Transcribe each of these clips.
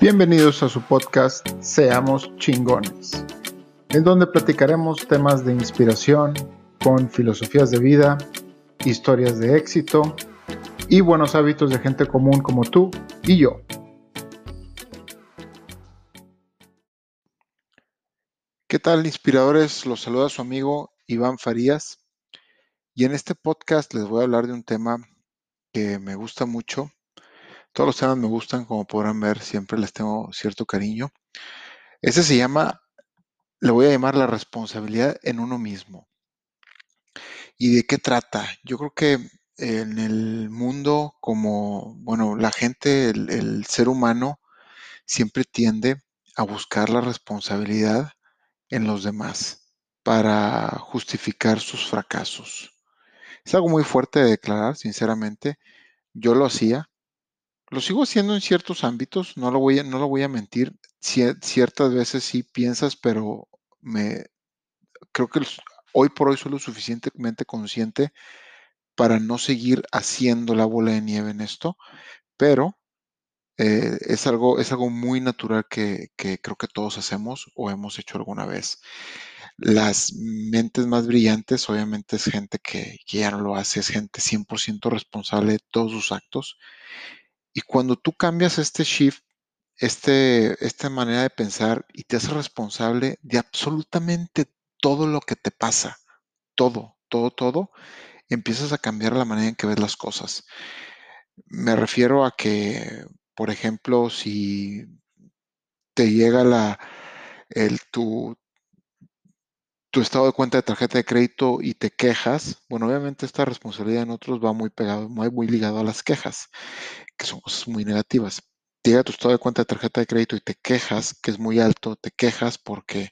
Bienvenidos a su podcast Seamos chingones, en donde platicaremos temas de inspiración con filosofías de vida, historias de éxito y buenos hábitos de gente común como tú y yo. ¿Qué tal, inspiradores? Los saluda su amigo Iván Farías. Y en este podcast les voy a hablar de un tema que me gusta mucho. Todos los temas me gustan, como podrán ver, siempre les tengo cierto cariño. Ese se llama, le voy a llamar la responsabilidad en uno mismo. ¿Y de qué trata? Yo creo que en el mundo, como, bueno, la gente, el, el ser humano, siempre tiende a buscar la responsabilidad en los demás para justificar sus fracasos. Es algo muy fuerte de declarar, sinceramente. Yo lo hacía. Lo sigo haciendo en ciertos ámbitos, no lo voy a, no lo voy a mentir. ciertas veces sí piensas, pero me creo que hoy por hoy soy lo suficientemente consciente para no seguir haciendo la bola de nieve en esto, pero eh, es, algo, es algo muy natural que, que creo que todos hacemos o hemos hecho alguna vez. Las mentes más brillantes, obviamente, es gente que, ya no lo hace, es gente 100% responsable de todos sus actos. Y cuando tú cambias este shift, este, esta manera de pensar y te haces responsable de absolutamente todo lo que te pasa, todo, todo, todo, empiezas a cambiar la manera en que ves las cosas. Me refiero a que, por ejemplo, si te llega la, el, tu, tu estado de cuenta de tarjeta de crédito y te quejas, bueno, obviamente esta responsabilidad en otros va muy pegado, muy, muy ligado a las quejas, que son cosas muy negativas. Llega tu estado de cuenta de tarjeta de crédito y te quejas, que es muy alto, te quejas porque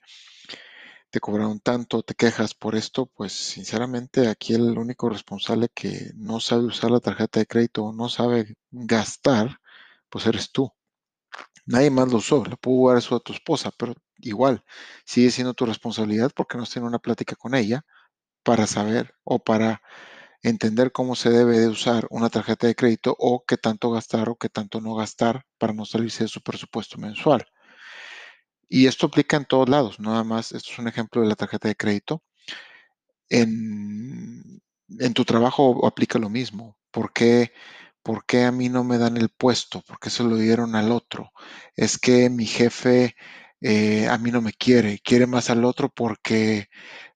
te cobraron tanto, te quejas por esto, pues sinceramente aquí el único responsable que no sabe usar la tarjeta de crédito o no sabe gastar, pues eres tú. Nadie más lo usó, le pudo dar eso a tu esposa, pero igual sigue siendo tu responsabilidad porque no has tenido una plática con ella para saber o para entender cómo se debe de usar una tarjeta de crédito o qué tanto gastar o qué tanto no gastar para no salirse de su presupuesto mensual. Y esto aplica en todos lados, nada más, esto es un ejemplo de la tarjeta de crédito. En, en tu trabajo aplica lo mismo. ¿Por qué ¿por qué a mí no me dan el puesto? ¿Por qué se lo dieron al otro? Es que mi jefe eh, a mí no me quiere, quiere más al otro porque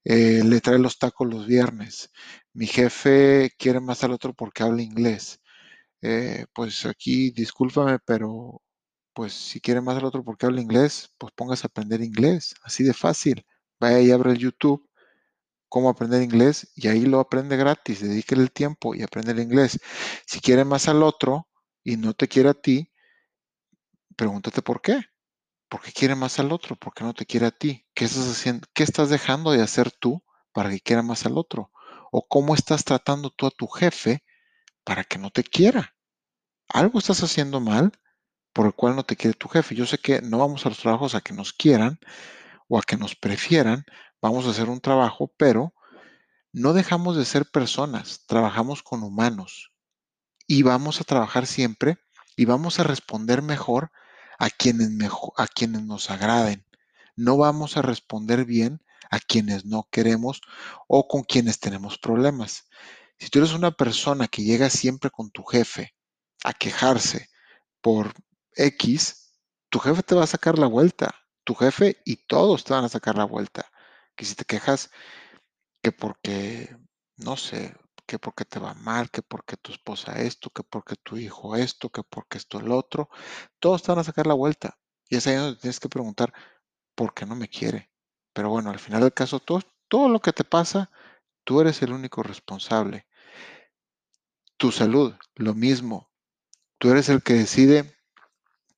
eh, le trae los tacos los viernes. Mi jefe quiere más al otro porque habla inglés. Eh, pues aquí, discúlpame, pero pues si quiere más al otro porque habla inglés, pues póngase a aprender inglés, así de fácil. Vaya y abre el YouTube cómo aprender inglés y ahí lo aprende gratis, dedíquele el tiempo y aprende el inglés. Si quiere más al otro y no te quiere a ti, pregúntate por qué. ¿Por qué quiere más al otro? ¿Por qué no te quiere a ti? ¿Qué estás haciendo? ¿Qué estás dejando de hacer tú para que quiera más al otro? ¿O cómo estás tratando tú a tu jefe para que no te quiera? Algo estás haciendo mal por el cual no te quiere tu jefe. Yo sé que no vamos a los trabajos a que nos quieran o a que nos prefieran, vamos a hacer un trabajo, pero no dejamos de ser personas, trabajamos con humanos y vamos a trabajar siempre y vamos a responder mejor a quienes, mejor, a quienes nos agraden. No vamos a responder bien a quienes no queremos o con quienes tenemos problemas. Si tú eres una persona que llega siempre con tu jefe a quejarse por X, tu jefe te va a sacar la vuelta, tu jefe y todos te van a sacar la vuelta que si te quejas que porque, no sé, que porque te va mal, que porque tu esposa esto, que porque tu hijo esto, que porque esto el otro, todos te van a sacar la vuelta. Y es ahí donde tienes que preguntar, ¿por qué no me quiere? Pero bueno, al final del caso, todo, todo lo que te pasa, tú eres el único responsable. Tu salud, lo mismo. Tú eres el que decide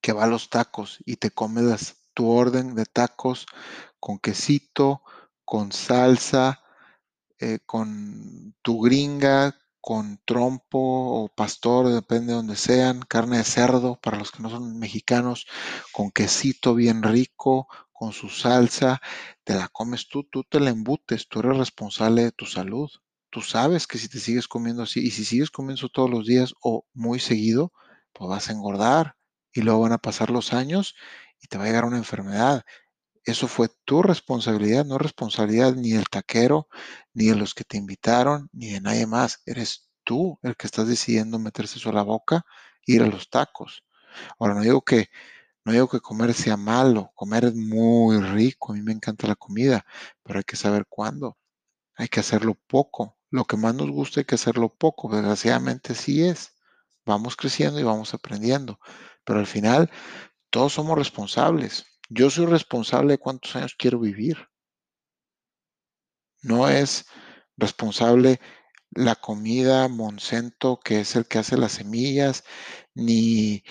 que va a los tacos y te comes tu orden de tacos con quesito, con salsa, eh, con tu gringa, con trompo o pastor, depende de donde sean, carne de cerdo para los que no son mexicanos, con quesito bien rico, con su salsa, te la comes tú, tú te la embutes, tú eres responsable de tu salud. Tú sabes que si te sigues comiendo así y si sigues comiendo todos los días o muy seguido, pues vas a engordar y luego van a pasar los años y te va a llegar una enfermedad. Eso fue tu responsabilidad, no responsabilidad ni del taquero, ni de los que te invitaron, ni de nadie más. Eres tú el que estás decidiendo meterse eso a la boca, ir a los tacos. Ahora, no digo que no digo que comer sea malo, comer es muy rico, a mí me encanta la comida, pero hay que saber cuándo. Hay que hacerlo poco. Lo que más nos gusta hay que hacerlo poco. Desgraciadamente sí es. Vamos creciendo y vamos aprendiendo. Pero al final todos somos responsables. Yo soy responsable de cuántos años quiero vivir. No es responsable la comida Monsanto, que es el que hace las semillas, ni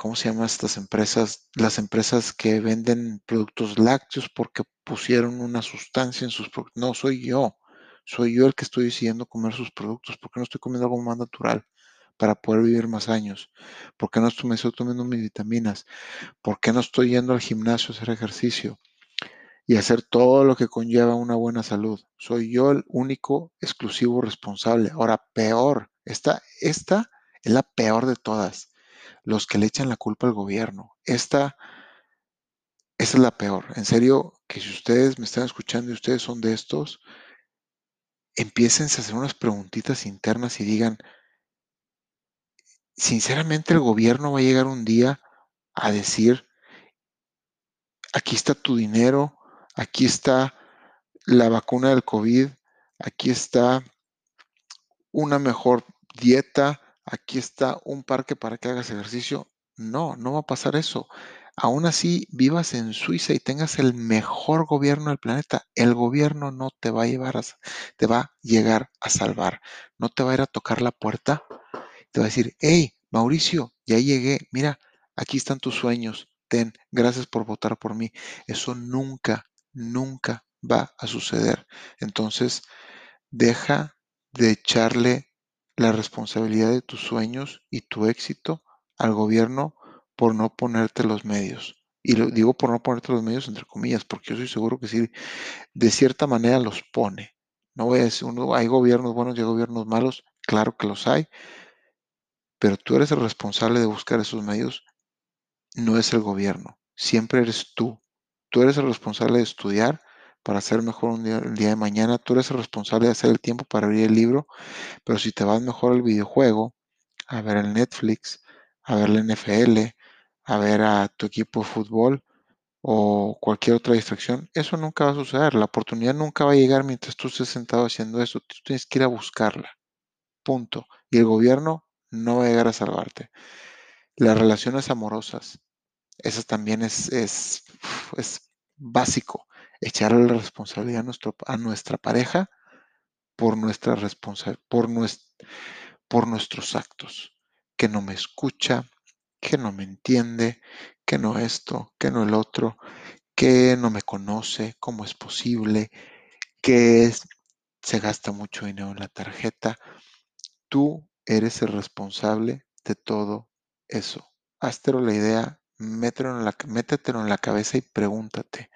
¿cómo se llaman estas empresas? Las empresas que venden productos lácteos porque pusieron una sustancia en sus productos. No, soy yo. Soy yo el que estoy decidiendo comer sus productos. ¿Por qué no estoy comiendo algo más natural para poder vivir más años? ¿Por qué no estoy, me estoy tomando mis vitaminas? ¿Por qué no estoy yendo al gimnasio a hacer ejercicio? y hacer todo lo que conlleva una buena salud. Soy yo el único exclusivo responsable. Ahora, peor, esta, esta es la peor de todas los que le echan la culpa al gobierno. Esta, es la peor. En serio, que si ustedes me están escuchando y ustedes son de estos, empiecen a hacer unas preguntitas internas y digan, sinceramente el gobierno va a llegar un día a decir, aquí está tu dinero, aquí está la vacuna del COVID, aquí está una mejor dieta, aquí está un parque para que hagas ejercicio. No, no va a pasar eso. Aún así, vivas en Suiza y tengas el mejor gobierno del planeta, el gobierno no te va a llevar a, te va a llegar a salvar. No te va a ir a tocar la puerta. Te va a decir, hey, Mauricio, ya llegué, mira, aquí están tus sueños, ten, gracias por votar por mí. Eso nunca, nunca va a suceder. Entonces, deja de echarle la responsabilidad de tus sueños y tu éxito al gobierno por no ponerte los medios. Y lo digo por no ponerte los medios entre comillas, porque yo soy seguro que sí, de cierta manera los pone. No voy a decir, uno, hay gobiernos buenos y hay gobiernos malos, claro que los hay, pero tú eres el responsable de buscar esos medios, no es el gobierno, siempre eres tú. Tú eres el responsable de estudiar para ser mejor un día, el día de mañana, tú eres el responsable de hacer el tiempo para abrir el libro, pero si te vas mejor al videojuego, a ver el Netflix, a ver la NFL, a ver a tu equipo de fútbol o cualquier otra distracción, eso nunca va a suceder. La oportunidad nunca va a llegar mientras tú estés sentado haciendo eso. Tú tienes que ir a buscarla. Punto. Y el gobierno no va a llegar a salvarte. Las relaciones amorosas, eso también es, es, es básico. Echarle la responsabilidad a, nuestro, a nuestra pareja por, nuestra por, por nuestros actos. Que no me escucha, que no me entiende, que no esto, que no el otro, que no me conoce, cómo es posible, que se gasta mucho dinero en la tarjeta. Tú eres el responsable de todo eso. Háztelo la idea, métetelo en la cabeza y pregúntate,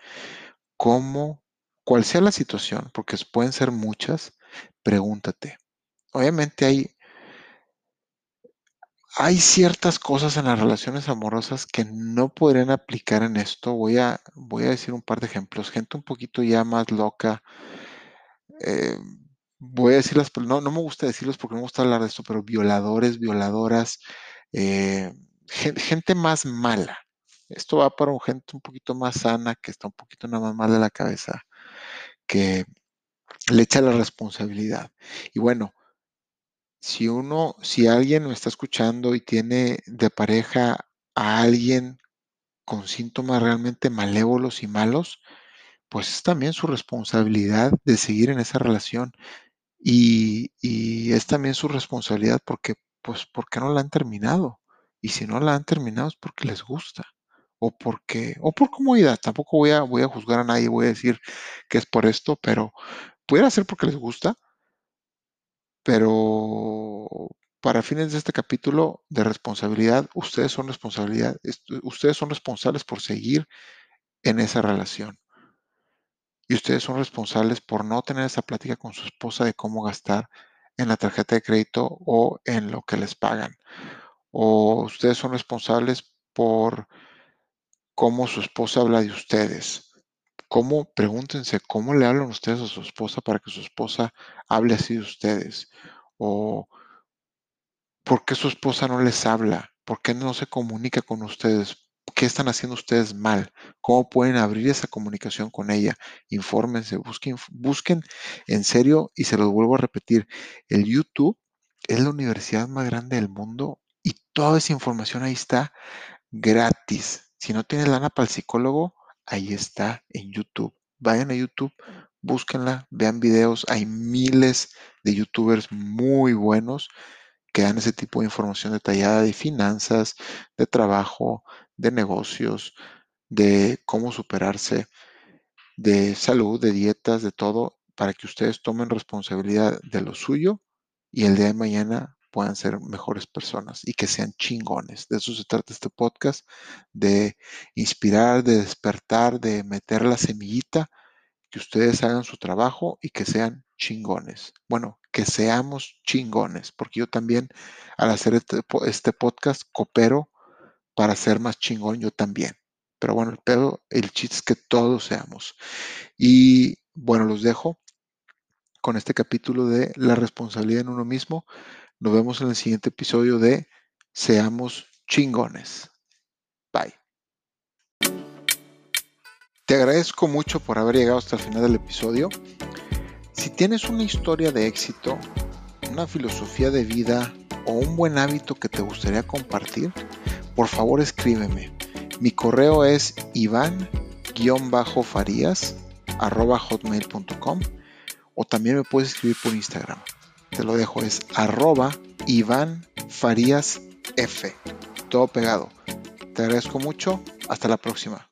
¿cómo, cuál sea la situación, porque pueden ser muchas, pregúntate. Obviamente hay hay ciertas cosas en las relaciones amorosas que no podrían aplicar en esto. Voy a, voy a decir un par de ejemplos. Gente un poquito ya más loca. eh, voy a decirlas, pero no, no me gusta decirlos porque no me gusta hablar de esto, pero violadores, violadoras, eh, gen- gente más mala. Esto va para un gente un poquito más sana, que está un poquito nada más mal de la cabeza, que le echa la responsabilidad. Y bueno, si uno, si alguien me está escuchando y tiene de pareja a alguien con síntomas realmente malévolos y malos, pues es también su responsabilidad de seguir en esa relación. Y, es también su responsabilidad porque, pues, porque no la han terminado. Y si no la han terminado es porque les gusta. O porque, o por comodidad. Tampoco voy a, voy a juzgar a nadie, voy a decir que es por esto, pero pudiera ser porque les gusta, pero para fines de este capítulo de responsabilidad, ustedes son responsabilidad, ustedes son responsables por seguir en esa relación. Y ustedes son responsables por no tener esa plática con su esposa de cómo gastar en la tarjeta de crédito o en lo que les pagan. O ustedes son responsables por cómo su esposa habla de ustedes. ¿Cómo, pregúntense, cómo le hablan ustedes a su esposa para que su esposa hable así de ustedes? O ¿por qué su esposa no les habla? ¿Por qué no se comunica con ustedes? ¿Qué están haciendo ustedes mal? ¿Cómo pueden abrir esa comunicación con ella? Infórmense, busquen, busquen en serio y se los vuelvo a repetir. El YouTube es la universidad más grande del mundo y toda esa información ahí está gratis. Si no tienes lana para el psicólogo, ahí está en YouTube. Vayan a YouTube, búsquenla, vean videos. Hay miles de youtubers muy buenos que dan ese tipo de información detallada de finanzas, de trabajo, de negocios, de cómo superarse, de salud, de dietas, de todo, para que ustedes tomen responsabilidad de lo suyo y el día de mañana puedan ser mejores personas y que sean chingones. De eso se trata este podcast, de inspirar, de despertar, de meter la semillita, que ustedes hagan su trabajo y que sean chingones. Bueno, que seamos chingones, porque yo también al hacer este, este podcast coopero para ser más chingón yo también. Pero bueno, el el chiste es que todos seamos. Y bueno, los dejo con este capítulo de la responsabilidad en uno mismo. Nos vemos en el siguiente episodio de Seamos chingones. Bye. Te agradezco mucho por haber llegado hasta el final del episodio. Si tienes una historia de éxito, una filosofía de vida o un buen hábito que te gustaría compartir, por favor escríbeme. Mi correo es iván-farías.hotmail.com o también me puedes escribir por Instagram. Te lo dejo, es arroba Iván Farías F. Todo pegado. Te agradezco mucho. Hasta la próxima.